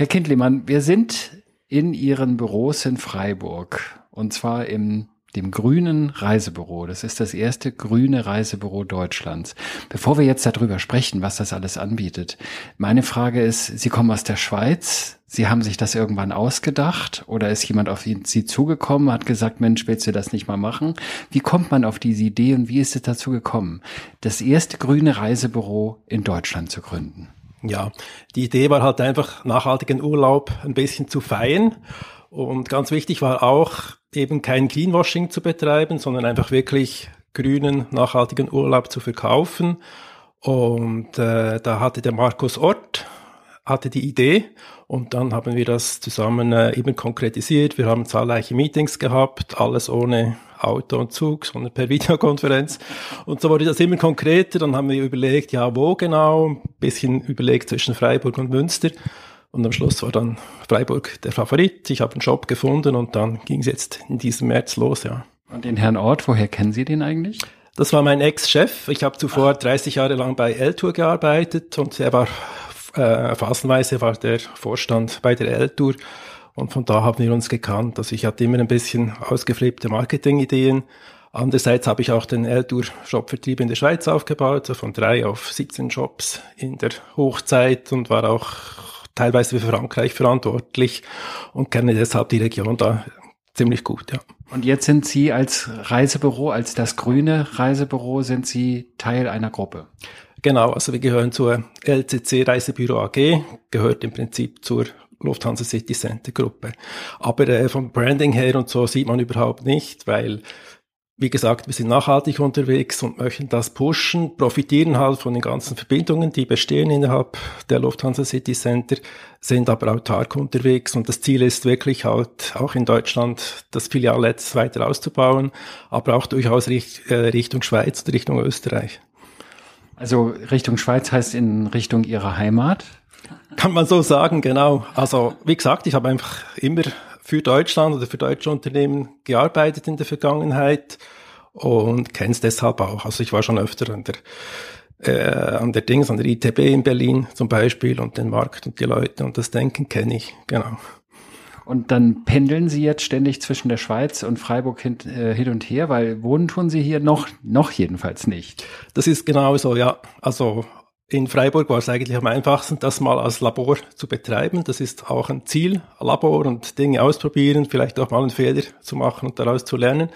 Herr Kindlemann, wir sind in Ihren Büros in Freiburg und zwar im dem grünen Reisebüro. Das ist das erste grüne Reisebüro Deutschlands. Bevor wir jetzt darüber sprechen, was das alles anbietet, meine Frage ist, Sie kommen aus der Schweiz. Sie haben sich das irgendwann ausgedacht oder ist jemand auf Sie zugekommen, hat gesagt, Mensch, willst du das nicht mal machen? Wie kommt man auf diese Idee und wie ist es dazu gekommen, das erste grüne Reisebüro in Deutschland zu gründen? Ja, die Idee war halt einfach nachhaltigen Urlaub ein bisschen zu feiern. Und ganz wichtig war auch, eben kein Cleanwashing zu betreiben, sondern einfach wirklich grünen, nachhaltigen Urlaub zu verkaufen. Und äh, da hatte der Markus Ort hatte die Idee und dann haben wir das zusammen äh, eben konkretisiert. Wir haben zahlreiche Meetings gehabt, alles ohne Auto und Zug, sondern per Videokonferenz. Und so wurde das immer konkreter. Dann haben wir überlegt, ja, wo genau? Ein bisschen überlegt zwischen Freiburg und Münster. Und am Schluss war dann Freiburg der Favorit. Ich habe einen Job gefunden und dann ging es jetzt in diesem März los, ja. Und den Herrn Ort, woher kennen Sie den eigentlich? Das war mein Ex-Chef. Ich habe zuvor 30 Jahre lang bei L-Tour gearbeitet und er war äh, phasenweise war der Vorstand bei der L-Tour und von da haben wir uns gekannt. Also ich hatte immer ein bisschen ausgeflippte Marketing-Ideen. Andererseits habe ich auch den L-Tour-Shop-Vertrieb in der Schweiz aufgebaut, so von drei auf 17 Shops in der Hochzeit und war auch teilweise für Frankreich verantwortlich und kenne deshalb die Region da ziemlich gut, ja. Und jetzt sind Sie als Reisebüro, als das grüne Reisebüro, sind Sie Teil einer Gruppe? Genau, also wir gehören zur LCC Reisebüro AG, gehört im Prinzip zur Lufthansa City Center Gruppe. Aber äh, vom Branding her und so sieht man überhaupt nicht, weil wie gesagt, wir sind nachhaltig unterwegs und möchten das pushen, profitieren halt von den ganzen Verbindungen, die bestehen innerhalb der Lufthansa City Center, sind aber autark unterwegs und das Ziel ist wirklich halt auch in Deutschland das Filialnetz weiter auszubauen, aber auch durchaus äh, Richtung Schweiz und Richtung Österreich. Also Richtung Schweiz heißt in Richtung Ihrer Heimat? Kann man so sagen, genau. Also wie gesagt, ich habe einfach immer für Deutschland oder für deutsche Unternehmen gearbeitet in der Vergangenheit und kenne es deshalb auch. Also ich war schon öfter an der äh, an der Dings, an der ITB in Berlin zum Beispiel und den Markt und die Leute und das Denken kenne ich, genau. Und dann pendeln Sie jetzt ständig zwischen der Schweiz und Freiburg hin, äh, hin und her, weil wohnen tun Sie hier noch, noch jedenfalls nicht. Das ist genau so, ja. Also in Freiburg war es eigentlich am einfachsten, das mal als Labor zu betreiben. Das ist auch ein Ziel, Labor und Dinge ausprobieren, vielleicht auch mal einen Fehler zu machen und daraus zu lernen.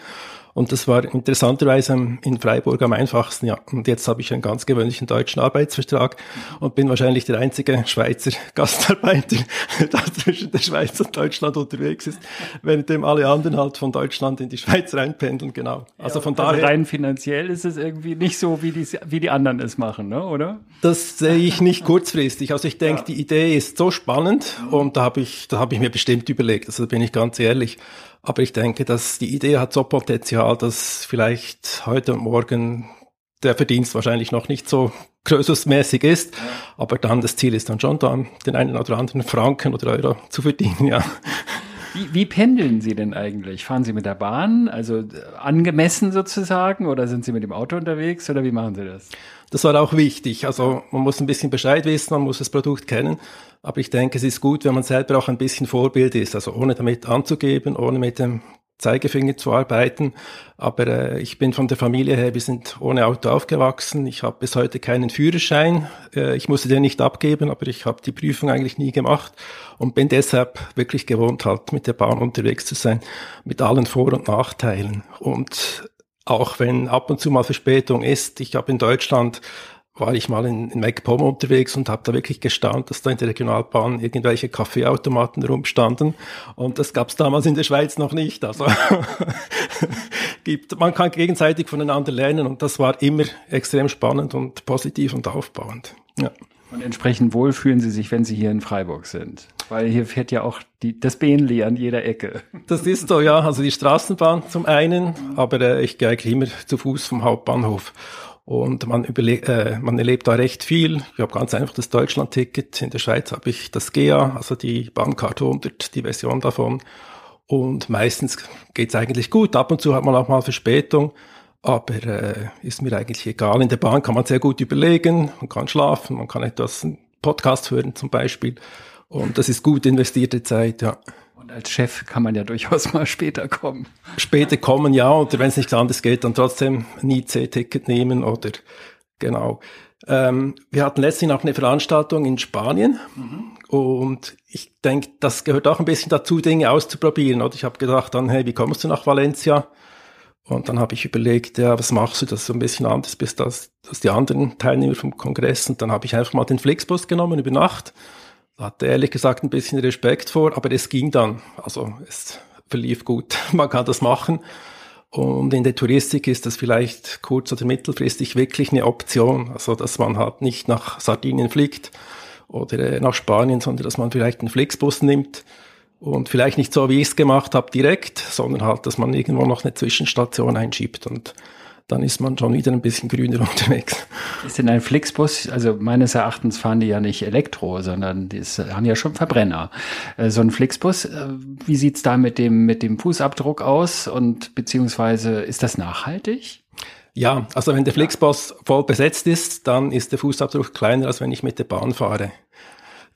Und das war interessanterweise in Freiburg am einfachsten, ja. Und jetzt habe ich einen ganz gewöhnlichen deutschen Arbeitsvertrag und bin wahrscheinlich der einzige Schweizer Gastarbeiter, der zwischen der Schweiz und Deutschland unterwegs ist, währenddem alle anderen halt von Deutschland in die Schweiz reinpendeln, genau. Also von also daher. rein finanziell ist es irgendwie nicht so, wie die, wie die anderen es machen, ne, oder? Das sehe ich nicht kurzfristig. Also ich denke, ja. die Idee ist so spannend und da habe ich, da habe ich mir bestimmt überlegt, also da bin ich ganz ehrlich. Aber ich denke, dass die Idee hat so Potenzial, dass vielleicht heute und morgen der Verdienst wahrscheinlich noch nicht so größersmäßig ist, aber dann das Ziel ist dann schon dann den einen oder anderen Franken oder Euro zu verdienen, ja. Wie, wie pendeln Sie denn eigentlich? Fahren Sie mit der Bahn, also äh, angemessen sozusagen, oder sind Sie mit dem Auto unterwegs oder wie machen Sie das? Das war auch wichtig. Also man muss ein bisschen Bescheid wissen, man muss das Produkt kennen. Aber ich denke, es ist gut, wenn man selber auch ein bisschen Vorbild ist. Also ohne damit anzugeben, ohne mit dem Zeigefinger zu arbeiten. Aber äh, ich bin von der Familie her, wir sind ohne Auto aufgewachsen. Ich habe bis heute keinen Führerschein. Äh, ich musste den nicht abgeben, aber ich habe die Prüfung eigentlich nie gemacht und bin deshalb wirklich gewohnt, halt mit der Bahn unterwegs zu sein, mit allen Vor- und Nachteilen. Und auch wenn ab und zu mal Verspätung ist. Ich habe in Deutschland war ich mal in, in MacPom unterwegs und habe da wirklich gestaunt, dass da in der Regionalbahn irgendwelche Kaffeeautomaten rumstanden. Und das gab es damals in der Schweiz noch nicht. Also gibt, man kann gegenseitig voneinander lernen und das war immer extrem spannend und positiv und aufbauend. Ja. Und entsprechend wohl fühlen Sie sich, wenn Sie hier in Freiburg sind. Weil hier fährt ja auch die, das Bähnli an jeder Ecke. Das ist so, ja. Also die Straßenbahn zum einen, aber äh, ich gehe eigentlich immer zu Fuß vom Hauptbahnhof. Und man, äh, man erlebt da recht viel. Ich habe ganz einfach das Deutschland-Ticket. In der Schweiz habe ich das GEA, also die Bahnkarte 100, die Version davon. Und meistens geht's eigentlich gut. Ab und zu hat man auch mal Verspätung. Aber äh, ist mir eigentlich egal. In der Bahn kann man sehr gut überlegen, man kann schlafen, man kann etwas einen Podcast hören zum Beispiel. Und das ist gut investierte Zeit, ja. Und als Chef kann man ja durchaus mal später kommen. Später kommen, ja, oder wenn es nichts anderes geht, dann trotzdem nie C-Ticket nehmen oder genau. Ähm, wir hatten letztlich noch eine Veranstaltung in Spanien mhm. und ich denke, das gehört auch ein bisschen dazu, Dinge auszuprobieren. Oder ich habe gedacht dann, hey, wie kommst du nach Valencia? Und dann habe ich überlegt, ja, was machst du, dass du so ein bisschen anders bist als, als die anderen Teilnehmer vom Kongress. Und dann habe ich einfach mal den Flixbus genommen über Nacht. Hatte ehrlich gesagt ein bisschen Respekt vor, aber es ging dann. Also es verlief gut. Man kann das machen. Und in der Touristik ist das vielleicht kurz- oder mittelfristig wirklich eine Option. Also, dass man halt nicht nach Sardinien fliegt oder äh, nach Spanien, sondern dass man vielleicht einen Flixbus nimmt und vielleicht nicht so, wie ich es gemacht habe, direkt, sondern halt, dass man irgendwo noch eine Zwischenstation einschiebt und dann ist man schon wieder ein bisschen grüner unterwegs. Ist denn ein Flixbus, also meines Erachtens fahren die ja nicht Elektro, sondern die haben ja schon Verbrenner. Äh, so ein Flixbus, äh, wie sieht's da mit dem, mit dem Fußabdruck aus und beziehungsweise ist das nachhaltig? Ja, also wenn der Flixbus voll besetzt ist, dann ist der Fußabdruck kleiner, als wenn ich mit der Bahn fahre.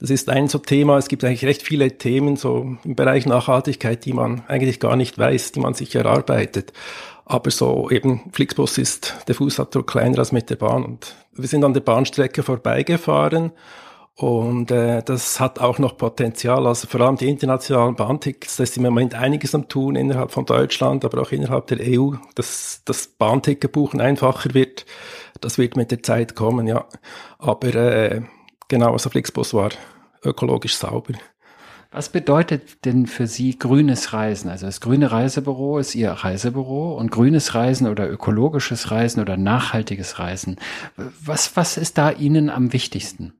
Das ist ein so Thema. Es gibt eigentlich recht viele Themen so im Bereich Nachhaltigkeit, die man eigentlich gar nicht weiß, die man sich erarbeitet. Aber so eben Flixbus ist der Fußabdruck kleiner als mit der Bahn. Und wir sind an der Bahnstrecke vorbeigefahren und äh, das hat auch noch Potenzial. Also vor allem die internationalen Bahntickets, da ist im Moment einiges am tun innerhalb von Deutschland, aber auch innerhalb der EU, dass das Bahnticketbuchen einfacher wird. Das wird mit der Zeit kommen, ja. Aber äh, genau, also Flixbus war ökologisch sauber. Was bedeutet denn für Sie grünes Reisen? Also das grüne Reisebüro ist Ihr Reisebüro und grünes Reisen oder ökologisches Reisen oder nachhaltiges Reisen. Was, was ist da Ihnen am wichtigsten?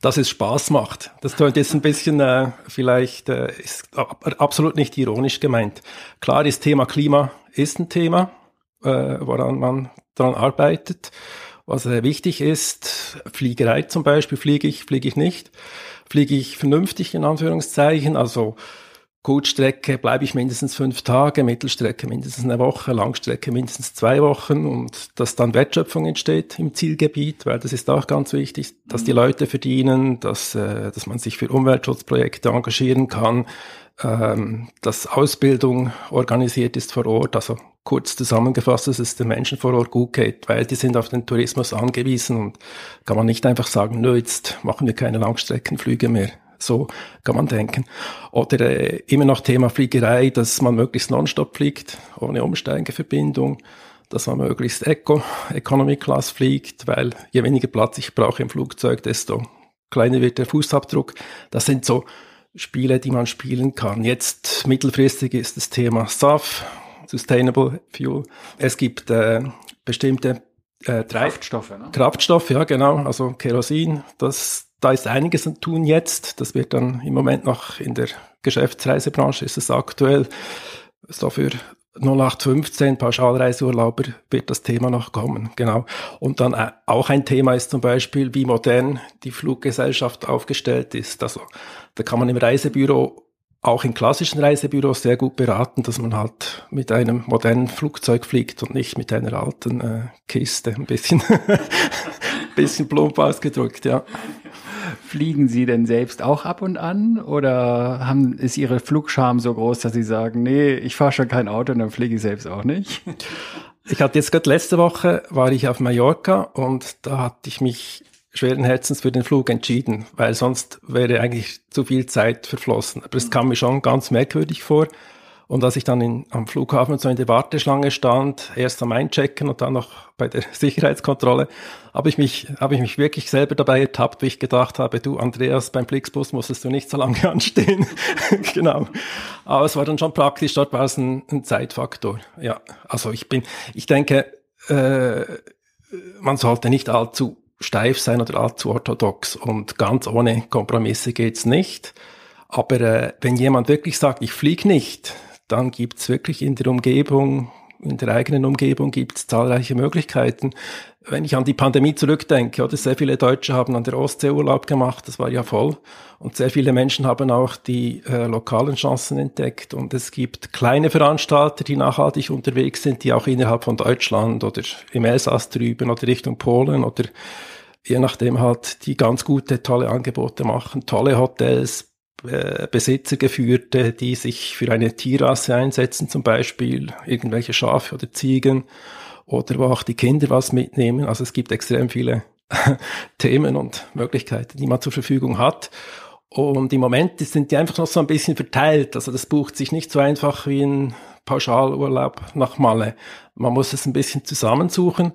Dass es Spaß macht. Das klingt jetzt ein bisschen äh, vielleicht äh, ist absolut nicht ironisch gemeint. Klar, das Thema Klima ist ein Thema, äh, woran man daran arbeitet. Was äh, wichtig ist, Fliegerei zum Beispiel, fliege ich, fliege ich nicht fliege ich vernünftig in Anführungszeichen, also Kurzstrecke bleibe ich mindestens fünf Tage, Mittelstrecke mindestens eine Woche, Langstrecke mindestens zwei Wochen und dass dann Wertschöpfung entsteht im Zielgebiet, weil das ist auch ganz wichtig, dass die mhm. Leute verdienen, dass, äh, dass man sich für Umweltschutzprojekte engagieren kann, ähm, dass Ausbildung organisiert ist vor Ort, also kurz zusammengefasst, dass es den Menschen vor Ort gut geht, weil die sind auf den Tourismus angewiesen und kann man nicht einfach sagen, nö, jetzt machen wir keine Langstreckenflüge mehr. So kann man denken. Oder äh, immer noch Thema Fliegerei, dass man möglichst nonstop fliegt, ohne Umsteigeverbindung, dass man möglichst Eco, Economy Class fliegt, weil je weniger Platz ich brauche im Flugzeug, desto kleiner wird der Fußabdruck. Das sind so Spiele, die man spielen kann. Jetzt mittelfristig ist das Thema SAF, Sustainable Fuel. Es gibt äh, bestimmte äh, Kraftstoffe, ne? Kraftstoffe, ja genau, also Kerosin. Das, da ist einiges an tun jetzt. Das wird dann im Moment noch in der Geschäftsreisebranche ist es aktuell so für 0815 Pauschalreiseurlauber wird das Thema noch kommen, genau. Und dann äh, auch ein Thema ist zum Beispiel, wie modern die Fluggesellschaft aufgestellt ist. Also da kann man im Reisebüro auch in klassischen Reisebüros sehr gut beraten, dass man halt mit einem modernen Flugzeug fliegt und nicht mit einer alten äh, Kiste. Ein bisschen, bisschen plump ausgedrückt, ja. Fliegen Sie denn selbst auch ab und an oder haben, ist Ihre Flugscham so groß, dass Sie sagen, nee, ich fahre schon kein Auto und dann fliege ich selbst auch nicht? Ich hatte jetzt gerade letzte Woche war ich auf Mallorca und da hatte ich mich schweren Herzens für den Flug entschieden, weil sonst wäre eigentlich zu viel Zeit verflossen. Aber es kam mir schon ganz merkwürdig vor. Und als ich dann in, am Flughafen so in der Warteschlange stand, erst am Einchecken und dann noch bei der Sicherheitskontrolle, habe ich mich, habe ich mich wirklich selber dabei ertappt, wie ich gedacht habe, du Andreas, beim Flixbus musstest du nicht so lange anstehen. genau. Aber es war dann schon praktisch, dort war es ein, ein Zeitfaktor. Ja, also ich bin, ich denke, äh, man sollte nicht allzu steif sein oder allzu orthodox und ganz ohne Kompromisse geht's nicht. Aber äh, wenn jemand wirklich sagt, ich fliege nicht, dann gibt's wirklich in der Umgebung, in der eigenen Umgebung gibt's zahlreiche Möglichkeiten. Wenn ich an die Pandemie zurückdenke, oder sehr viele Deutsche haben an der Ostsee Urlaub gemacht, das war ja voll. Und sehr viele Menschen haben auch die äh, lokalen Chancen entdeckt. Und es gibt kleine Veranstalter, die nachhaltig unterwegs sind, die auch innerhalb von Deutschland oder im Elsass drüben oder Richtung Polen oder je nachdem halt, die ganz gute, tolle Angebote machen, tolle Hotels, Besitzer geführte, die sich für eine Tierrasse einsetzen, zum Beispiel irgendwelche Schafe oder Ziegen oder wo auch die Kinder was mitnehmen. Also es gibt extrem viele Themen und Möglichkeiten, die man zur Verfügung hat. Und im Moment sind die einfach noch so ein bisschen verteilt. Also das bucht sich nicht so einfach wie ein Pauschalurlaub nach Malle. Man muss es ein bisschen zusammensuchen.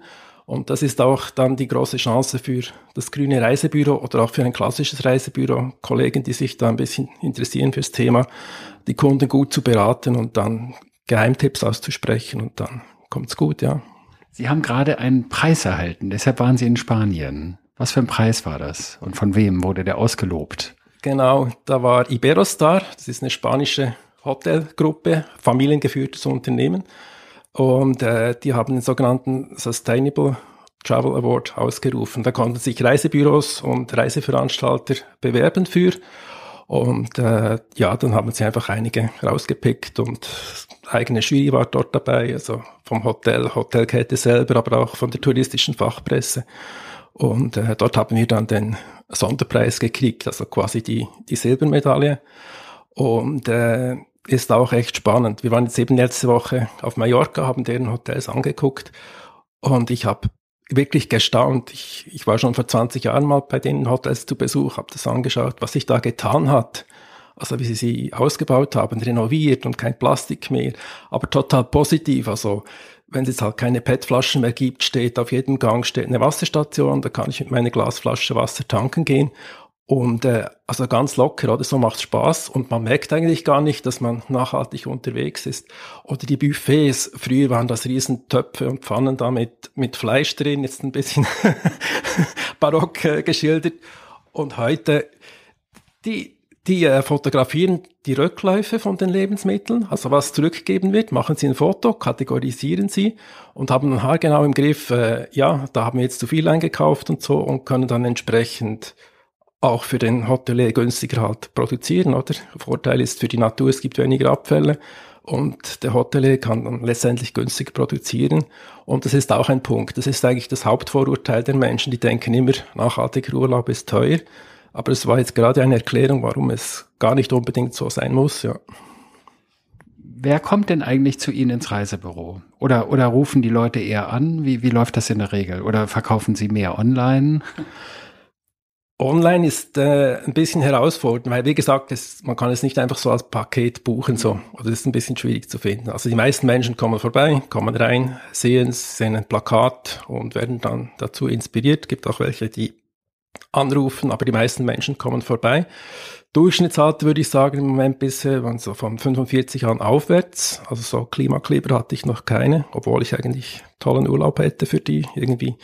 Und das ist auch dann die große Chance für das grüne Reisebüro oder auch für ein klassisches Reisebüro, Kollegen, die sich da ein bisschen interessieren fürs Thema, die Kunden gut zu beraten und dann Geheimtipps auszusprechen und dann kommt's gut, ja. Sie haben gerade einen Preis erhalten, deshalb waren Sie in Spanien. Was für ein Preis war das und von wem wurde der ausgelobt? Genau, da war Iberostar, das ist eine spanische Hotelgruppe, familiengeführtes Unternehmen. Und äh, die haben den sogenannten Sustainable Travel Award ausgerufen. Da konnten sich Reisebüros und Reiseveranstalter bewerben für. Und äh, ja, dann haben sie einfach einige rausgepickt und eigene Jury war dort dabei, also vom Hotel, Hotelkette selber, aber auch von der touristischen Fachpresse. Und äh, dort haben wir dann den Sonderpreis gekriegt, also quasi die, die Silbermedaille. Und äh, ist auch echt spannend. Wir waren jetzt eben letzte Woche auf Mallorca, haben deren Hotels angeguckt und ich habe wirklich gestaunt. Ich, ich war schon vor 20 Jahren mal bei den Hotels zu Besuch, habe das angeschaut, was sich da getan hat. Also wie sie sie ausgebaut haben, renoviert und kein Plastik mehr, aber total positiv. Also wenn es jetzt halt keine PET-Flaschen mehr gibt, steht auf jedem Gang steht eine Wasserstation, da kann ich mit meiner Glasflasche Wasser tanken gehen und äh, also ganz locker, oder? So macht Spaß und man merkt eigentlich gar nicht, dass man nachhaltig unterwegs ist. Oder die Buffets, früher waren das Riesentöpfe und Pfannen da mit, mit Fleisch drin, jetzt ein bisschen barock äh, geschildert. Und heute, die, die äh, fotografieren die Rückläufe von den Lebensmitteln, also was zurückgegeben wird, machen sie ein Foto, kategorisieren sie und haben dann haargenau im Griff, äh, ja, da haben wir jetzt zu viel eingekauft und so und können dann entsprechend auch für den Hotelier günstiger halt produzieren, oder? Vorteil ist für die Natur, es gibt weniger Abfälle und der Hotelier kann dann letztendlich günstiger produzieren. Und das ist auch ein Punkt. Das ist eigentlich das Hauptvorurteil der Menschen, die denken immer, nachhaltiger Urlaub ist teuer. Aber es war jetzt gerade eine Erklärung, warum es gar nicht unbedingt so sein muss, ja. Wer kommt denn eigentlich zu Ihnen ins Reisebüro? Oder, oder rufen die Leute eher an? Wie, wie läuft das in der Regel? Oder verkaufen Sie mehr online? Online ist äh, ein bisschen herausfordernd, weil wie gesagt, es, man kann es nicht einfach so als Paket buchen so, oder das ist ein bisschen schwierig zu finden. Also die meisten Menschen kommen vorbei, kommen rein, sehen, sehen ein Plakat und werden dann dazu inspiriert. Gibt auch welche, die anrufen, aber die meisten Menschen kommen vorbei. Durchschnittsalter würde ich sagen im Moment bisher waren so von 45 Jahren aufwärts. Also so Klimakleber hatte ich noch keine, obwohl ich eigentlich tollen Urlaub hätte für die irgendwie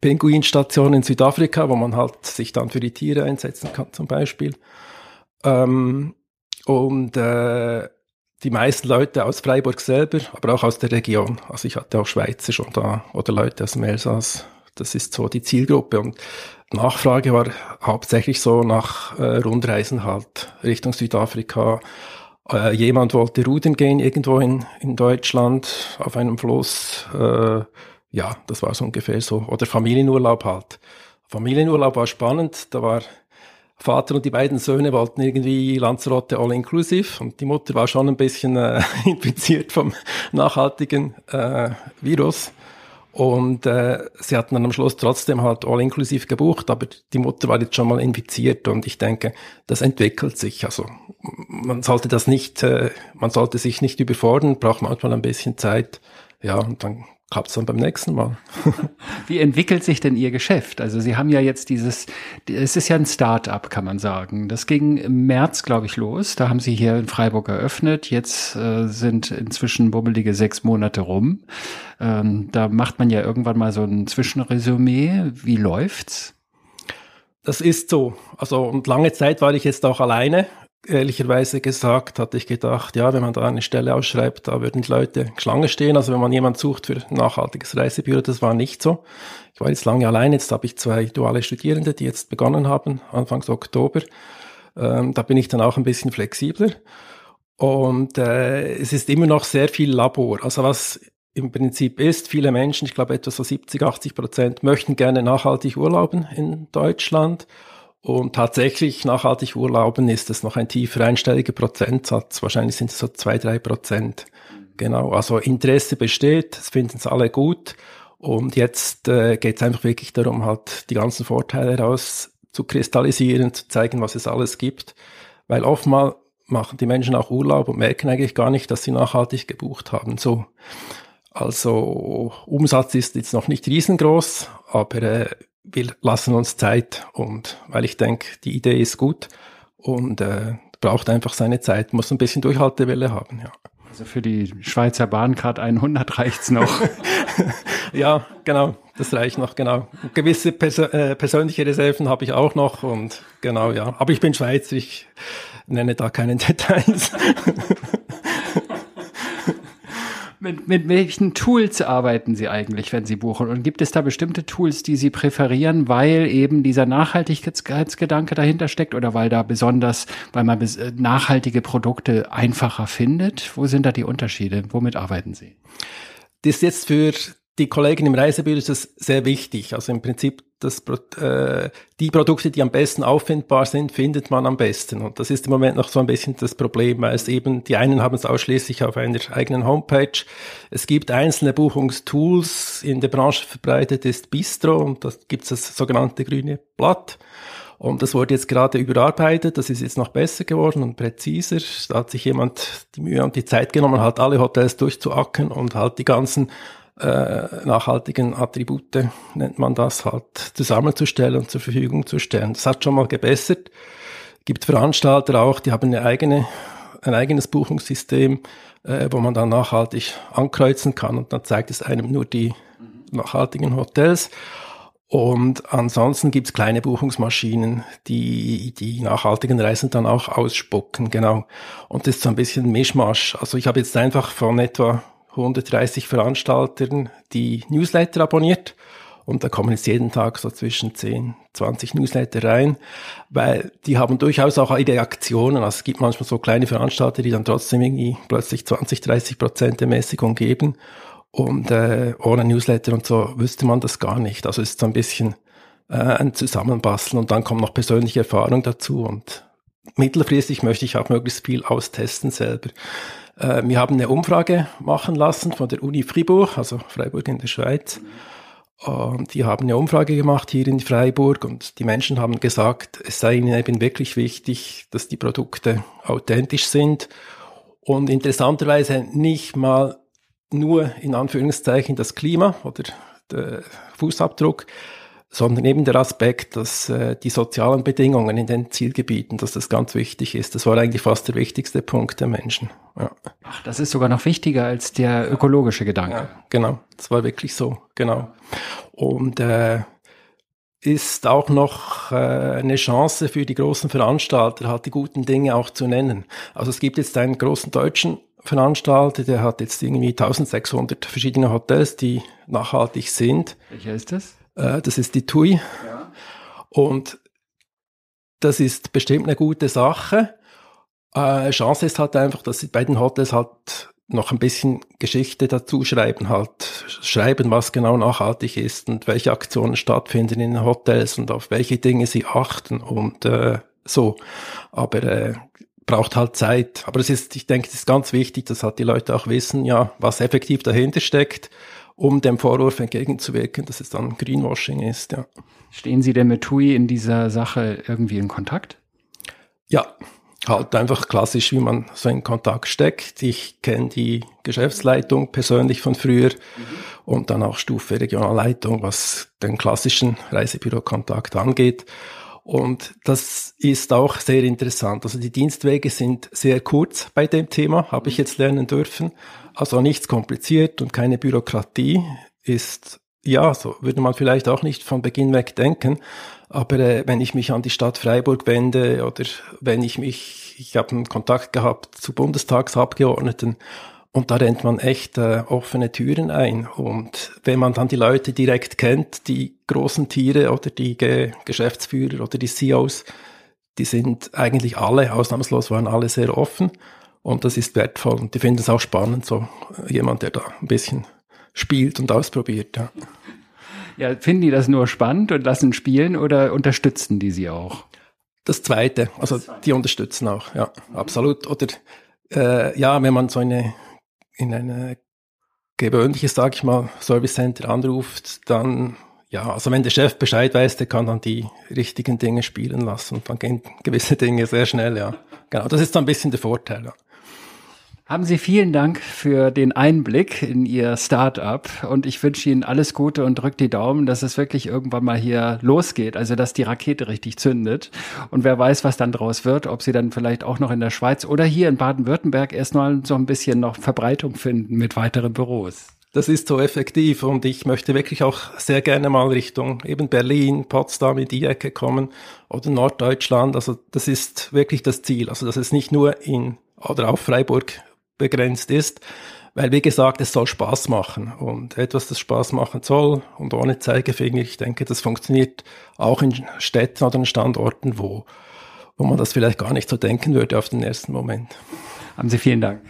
Pinguinstation in Südafrika, wo man halt sich dann für die Tiere einsetzen kann zum Beispiel. Ähm, und äh, die meisten Leute aus Freiburg selber, aber auch aus der Region. Also ich hatte auch Schweizer schon da oder Leute aus dem Elsass. Das ist so die Zielgruppe und Nachfrage war hauptsächlich so nach äh, Rundreisen halt Richtung Südafrika. Äh, jemand wollte rudern gehen irgendwo in, in Deutschland auf einem Fluss. Äh, ja, das war so ungefähr so. Oder Familienurlaub halt. Familienurlaub war spannend. Da war Vater und die beiden Söhne wollten irgendwie Lanzarote all inclusive und die Mutter war schon ein bisschen äh, infiziert vom nachhaltigen äh, Virus. Und äh, sie hatten dann am Schluss trotzdem halt all inklusiv gebucht, aber die Mutter war jetzt schon mal infiziert und ich denke, das entwickelt sich. Also man sollte das nicht, äh, man sollte sich nicht überfordern, braucht manchmal ein bisschen Zeit. Ja, und dann klappt es dann beim nächsten Mal. Wie entwickelt sich denn Ihr Geschäft? Also Sie haben ja jetzt dieses, es ist ja ein Start-up, kann man sagen. Das ging im März, glaube ich, los. Da haben Sie hier in Freiburg eröffnet. Jetzt äh, sind inzwischen bubbelige sechs Monate rum. Ähm, da macht man ja irgendwann mal so ein Zwischenresümee. Wie läuft's? Das ist so. Also und lange Zeit war ich jetzt auch alleine ehrlicherweise gesagt, hatte ich gedacht, ja, wenn man da eine Stelle ausschreibt, da würden die Leute Schlange stehen. Also wenn man jemand sucht für ein nachhaltiges Reisebüro, das war nicht so. Ich war jetzt lange allein, jetzt habe ich zwei duale Studierende, die jetzt begonnen haben, Anfangs Oktober. Ähm, da bin ich dann auch ein bisschen flexibler. Und äh, es ist immer noch sehr viel Labor. Also was im Prinzip ist, viele Menschen, ich glaube etwa so 70, 80 Prozent, möchten gerne nachhaltig urlauben in Deutschland. Und tatsächlich nachhaltig urlauben ist es noch ein tiefer einstelliger Prozentsatz. Wahrscheinlich sind es so zwei, drei Prozent. Genau, also Interesse besteht, es finden es alle gut. Und jetzt äh, geht es einfach wirklich darum, halt die ganzen Vorteile raus zu kristallisieren, zu zeigen, was es alles gibt. Weil oftmal machen die Menschen auch Urlaub und merken eigentlich gar nicht, dass sie nachhaltig gebucht haben. So. Also Umsatz ist jetzt noch nicht riesengroß, aber äh, wir lassen uns Zeit und weil ich denke, die Idee ist gut und äh, braucht einfach seine Zeit, muss ein bisschen Durchhaltewelle haben, ja. Also für die Schweizer Bahncard 100 reicht's noch. ja, genau, das reicht noch, genau. Gewisse Pers äh, persönliche Reserven habe ich auch noch und genau, ja. Aber ich bin Schweizer, ich nenne da keine Details. Mit, mit welchen Tools arbeiten Sie eigentlich, wenn Sie buchen? Und gibt es da bestimmte Tools, die Sie präferieren, weil eben dieser Nachhaltigkeitsgedanke dahinter steckt oder weil da besonders, weil man äh, nachhaltige Produkte einfacher findet? Wo sind da die Unterschiede? Womit arbeiten Sie? Das jetzt für die Kollegen im Reisebüro ist das sehr wichtig. Also im Prinzip das, äh, die Produkte, die am besten auffindbar sind, findet man am besten. Und das ist im Moment noch so ein bisschen das Problem, weil es eben, die einen haben es ausschließlich auf einer eigenen Homepage. Es gibt einzelne Buchungstools, in der Branche verbreitet ist Bistro und da gibt es das sogenannte grüne Blatt. Und das wurde jetzt gerade überarbeitet, das ist jetzt noch besser geworden und präziser. Da hat sich jemand die Mühe und die Zeit genommen, halt alle Hotels durchzuacken und halt die ganzen äh, nachhaltigen Attribute, nennt man das halt, zusammenzustellen und zur Verfügung zu stellen. Das hat schon mal gebessert. Gibt Veranstalter auch, die haben eine eigene, ein eigenes Buchungssystem, äh, wo man dann nachhaltig ankreuzen kann und dann zeigt es einem nur die nachhaltigen Hotels. Und ansonsten gibt's kleine Buchungsmaschinen, die die nachhaltigen Reisen dann auch ausspucken, genau. Und das ist so ein bisschen Mischmasch. Also ich habe jetzt einfach von etwa 130 Veranstaltern die Newsletter abonniert. Und da kommen jetzt jeden Tag so zwischen 10, 20 Newsletter rein, weil die haben durchaus auch ihre Aktionen. Also es gibt manchmal so kleine Veranstalter, die dann trotzdem irgendwie plötzlich 20, 30 Prozent der Mäßigung geben. Und äh, ohne Newsletter und so wüsste man das gar nicht. Also es ist so ein bisschen äh, ein Zusammenbasteln und dann kommt noch persönliche Erfahrung dazu. Und mittelfristig möchte ich auch möglichst viel austesten selber. Äh, wir haben eine Umfrage machen lassen von der Uni Fribourg, also Freiburg in der Schweiz. Und die haben eine Umfrage gemacht hier in Freiburg und die Menschen haben gesagt, es sei ihnen eben wirklich wichtig, dass die Produkte authentisch sind und interessanterweise nicht mal nur in Anführungszeichen das Klima oder der Fußabdruck, sondern eben der Aspekt, dass äh, die sozialen Bedingungen in den Zielgebieten, dass das ganz wichtig ist. Das war eigentlich fast der wichtigste Punkt der Menschen. Ja. Ach, das ist sogar noch wichtiger als der ökologische Gedanke. Ja, genau, das war wirklich so, genau. Und äh, ist auch noch äh, eine Chance für die großen Veranstalter, halt die guten Dinge auch zu nennen. Also es gibt jetzt einen großen deutschen Veranstalter, der hat jetzt irgendwie 1600 verschiedene Hotels, die nachhaltig sind. Welcher ist das? Äh, das ist die TUI. Ja. Und das ist bestimmt eine gute Sache. Äh, Chance ist halt einfach, dass sie bei den Hotels halt noch ein bisschen Geschichte dazu schreiben, halt schreiben, was genau nachhaltig ist und welche Aktionen stattfinden in den Hotels und auf welche Dinge sie achten und äh, so. Aber äh, braucht halt Zeit. Aber es ist, ich denke, es ist ganz wichtig, dass halt die Leute auch wissen, ja, was effektiv dahinter steckt um dem Vorwurf entgegenzuwirken, dass es dann Greenwashing ist. Ja. Stehen Sie denn mit TUI in dieser Sache irgendwie in Kontakt? Ja, halt einfach klassisch, wie man so in Kontakt steckt. Ich kenne die Geschäftsleitung persönlich von früher mhm. und dann auch Stufe Regionalleitung, was den klassischen Reisebürokontakt angeht. Und das ist auch sehr interessant. Also die Dienstwege sind sehr kurz bei dem Thema, habe ich jetzt lernen dürfen. Also nichts kompliziert und keine Bürokratie ist, ja, so würde man vielleicht auch nicht von Beginn weg denken. Aber äh, wenn ich mich an die Stadt Freiburg wende oder wenn ich mich, ich habe einen Kontakt gehabt zu Bundestagsabgeordneten und da rennt man echt äh, offene Türen ein. Und wenn man dann die Leute direkt kennt, die großen Tiere oder die Ge Geschäftsführer oder die CEOs, die sind eigentlich alle, ausnahmslos waren alle sehr offen. Und das ist wertvoll. Und die finden es auch spannend, so jemand, der da ein bisschen spielt und ausprobiert. Ja. ja, finden die das nur spannend und lassen spielen oder unterstützen die sie auch? Das Zweite, also das Zweite. die unterstützen auch, ja, mhm. absolut. Oder äh, ja, wenn man so eine in eine gewöhnliches, sag ich mal, Service Center anruft, dann ja, also wenn der Chef Bescheid weiß, der kann dann die richtigen Dinge spielen lassen und dann gehen gewisse Dinge sehr schnell, ja. Genau, das ist so ein bisschen der Vorteil. Ja. Haben Sie vielen Dank für den Einblick in Ihr Startup und ich wünsche Ihnen alles Gute und drücke die Daumen, dass es wirklich irgendwann mal hier losgeht, also dass die Rakete richtig zündet und wer weiß, was dann draus wird, ob Sie dann vielleicht auch noch in der Schweiz oder hier in Baden-Württemberg erstmal so ein bisschen noch Verbreitung finden mit weiteren Büros. Das ist so effektiv und ich möchte wirklich auch sehr gerne mal Richtung eben Berlin, Potsdam in die Ecke kommen oder Norddeutschland. Also das ist wirklich das Ziel. Also dass es nicht nur in oder auf Freiburg begrenzt ist, weil wie gesagt, es soll Spaß machen und etwas, das Spaß machen soll und ohne Zeigefinger, ich denke, das funktioniert auch in Städten oder in Standorten, wo, wo man das vielleicht gar nicht so denken würde auf den ersten Moment. Haben Sie vielen Dank.